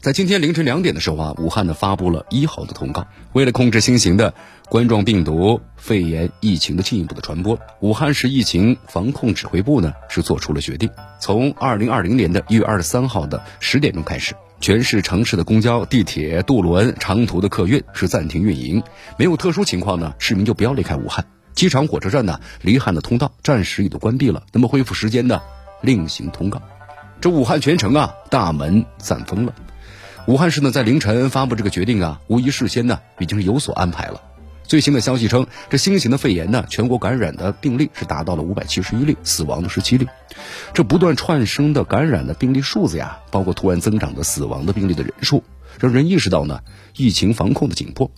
在今天凌晨两点的时候啊，武汉呢发布了一号的通告，为了控制新型的冠状病毒肺炎疫情的进一步的传播，武汉市疫情防控指挥部呢是做出了决定，从二零二零年的一月二十三号的十点钟开始，全市城市的公交、地铁、渡轮、长途的客运是暂停运营，没有特殊情况呢，市民就不要离开武汉。机场、火车站呢，离汉的通道暂时也都关闭了，那么恢复时间呢，另行通告。这武汉全城啊，大门暂封了。武汉市呢，在凌晨发布这个决定啊，无疑事先呢已经是有所安排了。最新的消息称，这新型的肺炎呢，全国感染的病例是达到了五百七十一例，死亡的十七例。这不断串升的感染的病例数字呀，包括突然增长的死亡的病例的人数，让人意识到呢，疫情防控的紧迫。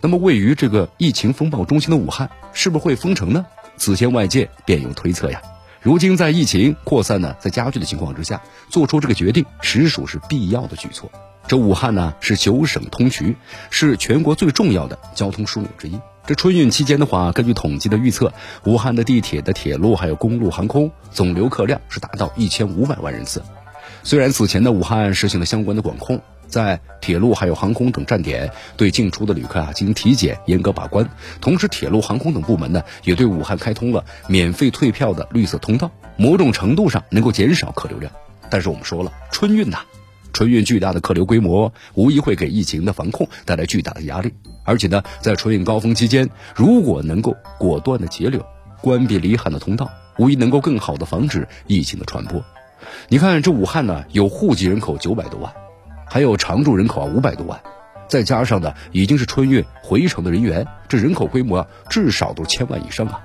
那么，位于这个疫情风暴中心的武汉，是不是会封城呢？此前外界便有推测呀。如今在疫情扩散呢，在加剧的情况之下，做出这个决定，实属是必要的举措。这武汉呢是九省通衢，是全国最重要的交通枢纽之一。这春运期间的话，根据统计的预测，武汉的地铁的铁路还有公路航空总流客量是达到一千五百万人次。虽然此前的，武汉实行了相关的管控，在铁路还有航空等站点对进出的旅客啊进行体检、严格把关，同时铁路、航空等部门呢也对武汉开通了免费退票的绿色通道，某种程度上能够减少客流量。但是我们说了，春运呐。春运巨大的客流规模，无疑会给疫情的防控带来巨大的压力。而且呢，在春运高峰期间，如果能够果断的截流，关闭离汉的通道，无疑能够更好的防止疫情的传播。你看，这武汉呢，有户籍人口九百多万，还有常住人口啊五百多万，再加上呢，已经是春运回城的人员，这人口规模啊，至少都千万以上啊。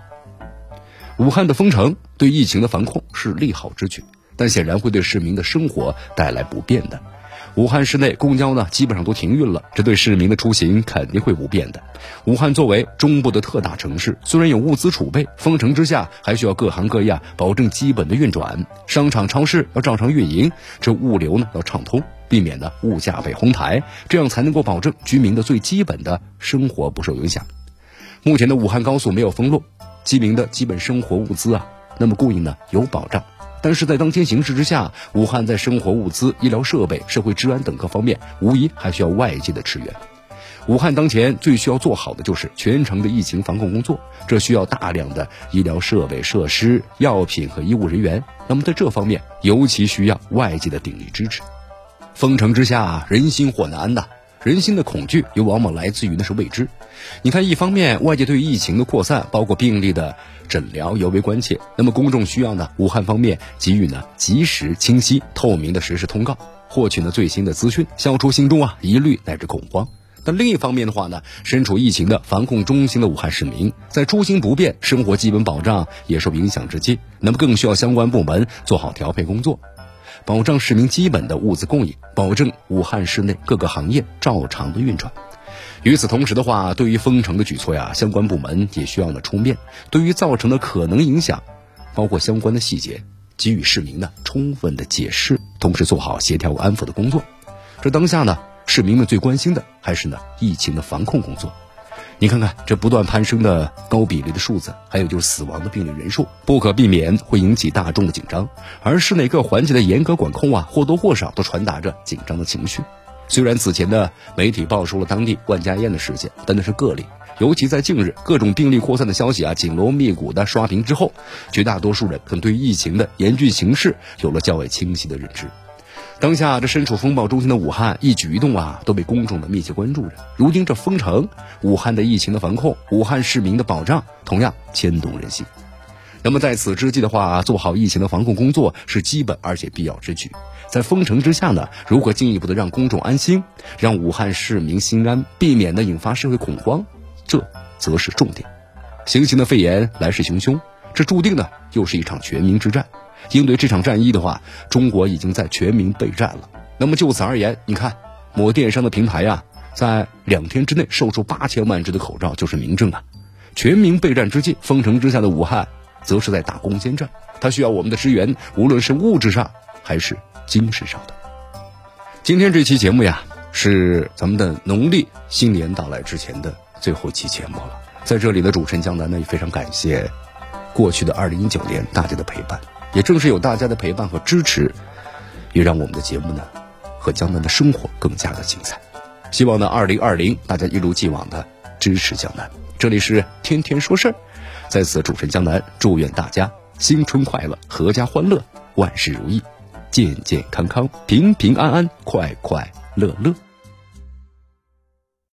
武汉的封城对疫情的防控是利好之举。但显然会对市民的生活带来不便的。武汉市内公交呢，基本上都停运了，这对市民的出行肯定会不便的。武汉作为中部的特大城市，虽然有物资储备，封城之下还需要各行各业保证基本的运转，商场、超市要照常运营，这物流呢要畅通，避免呢物价被哄抬，这样才能够保证居民的最基本的生活不受影响。目前的武汉高速没有封路，居民的基本生活物资啊，那么供应呢有保障。但是在当前形势之下，武汉在生活物资、医疗设备、社会治安等各方面，无疑还需要外界的支援。武汉当前最需要做好的就是全程的疫情防控工作，这需要大量的医疗设备、设施、药品和医务人员。那么在这方面，尤其需要外界的鼎力支持。封城之下，人心火难呐。人心的恐惧又往往来自于那是未知。你看，一方面外界对于疫情的扩散，包括病例的诊疗尤为关切，那么公众需要呢，武汉方面给予呢及时、清晰、透明的实时通告，获取呢最新的资讯，消除心中啊疑虑乃至恐慌。但另一方面的话呢，身处疫情的防控中心的武汉市民，在出行不便、生活基本保障也受影响之际，那么更需要相关部门做好调配工作。保障市民基本的物资供应，保证武汉市内各个行业照常的运转。与此同时的话，对于封城的举措呀，相关部门也需要呢出面，对于造成的可能影响，包括相关的细节，给予市民呢充分的解释，同时做好协调安抚的工作。这当下呢，市民们最关心的还是呢疫情的防控工作。你看看这不断攀升的高比例的数字，还有就是死亡的病例人数，不可避免会引起大众的紧张。而市内各环节的严格管控啊，或多或少都传达着紧张的情绪。虽然此前的媒体爆出了当地万家宴的事件，但那是个例。尤其在近日各种病例扩散的消息啊紧锣密鼓的刷屏之后，绝大多数人可能对疫情的严峻形势有了较为清晰的认知。当下这身处风暴中心的武汉，一举一动啊都被公众的密切关注着。如今这封城，武汉的疫情的防控，武汉市民的保障，同样牵动人心。那么在此之际的话，做好疫情的防控工作是基本而且必要之举。在封城之下呢，如何进一步的让公众安心，让武汉市民心安，避免呢引发社会恐慌，这则是重点。新型的肺炎来势汹汹，这注定呢又是一场全民之战。应对这场战役的话，中国已经在全民备战了。那么就此而言，你看某电商的平台呀，在两天之内售出八千万只的口罩，就是明证啊。全民备战之际，封城之下的武汉，则是在打攻坚战，它需要我们的支援，无论是物质上还是精神上的。今天这期节目呀，是咱们的农历新年到来之前的最后期节目了。在这里的主持人江南呢，也非常感谢过去的二零一九年大家的陪伴，也正是有大家的陪伴和支持，也让我们的节目呢和江南的生活更加的精彩。希望呢，二零二零大家一如既往的支持江南。这里是天天说事儿，在此主持人江南祝愿大家新春快乐，阖家欢乐，万事如意。健健康康，平平安安，快快乐乐。